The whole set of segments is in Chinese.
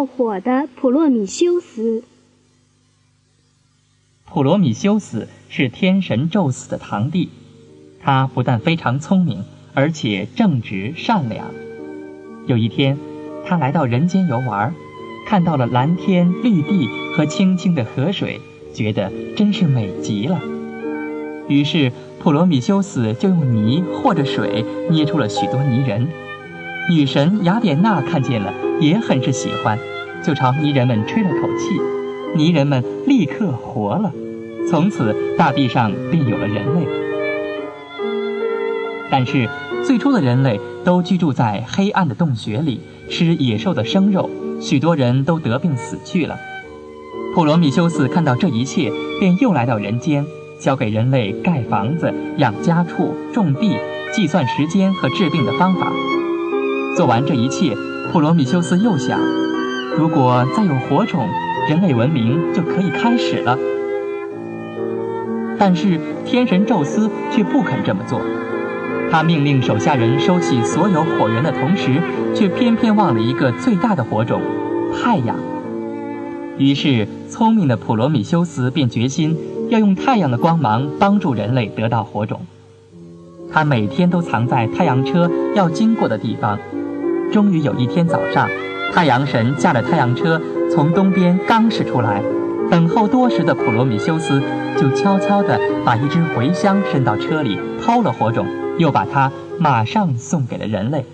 冒火的普罗米修斯。普罗米修斯是天神宙斯的堂弟，他不但非常聪明，而且正直善良。有一天，他来到人间游玩，看到了蓝天绿地和清清的河水，觉得真是美极了。于是，普罗米修斯就用泥或者水捏出了许多泥人。女神雅典娜看见了，也很是喜欢，就朝泥人们吹了口气，泥人们立刻活了。从此，大地上便有了人类。但是，最初的人类都居住在黑暗的洞穴里，吃野兽的生肉，许多人都得病死去了。普罗米修斯看到这一切，便又来到人间。教给人类盖房子、养家畜、种地、计算时间和治病的方法。做完这一切，普罗米修斯又想：如果再有火种，人类文明就可以开始了。但是天神宙斯却不肯这么做，他命令手下人收起所有火源的同时，却偏偏忘了一个最大的火种——太阳。于是，聪明的普罗米修斯便决心。要用太阳的光芒帮助人类得到火种。他每天都藏在太阳车要经过的地方。终于有一天早上，太阳神驾着太阳车从东边刚驶出来，等候多时的普罗米修斯就悄悄地把一支茴香伸到车里，偷了火种，又把它马上送给了人类。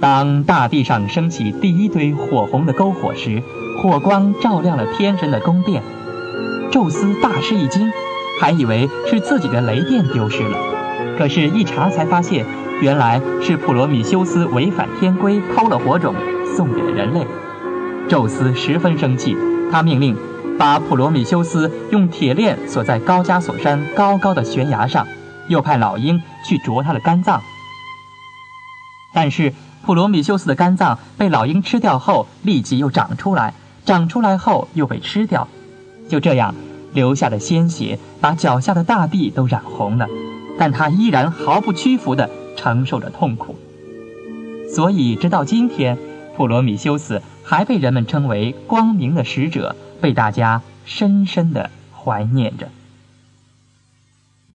当大地上升起第一堆火红的篝火时，火光照亮了天神的宫殿。宙斯大吃一惊，还以为是自己的雷电丢失了，可是，一查才发现，原来是普罗米修斯违反天规偷了火种，送给了人类。宙斯十分生气，他命令把普罗米修斯用铁链锁在高加索山高高的悬崖上，又派老鹰去啄他的肝脏。但是，普罗米修斯的肝脏被老鹰吃掉后，立即又长出来，长出来后又被吃掉。就这样，流下的鲜血把脚下的大地都染红了，但他依然毫不屈服地承受着痛苦。所以，直到今天，普罗米修斯还被人们称为光明的使者，被大家深深地怀念着。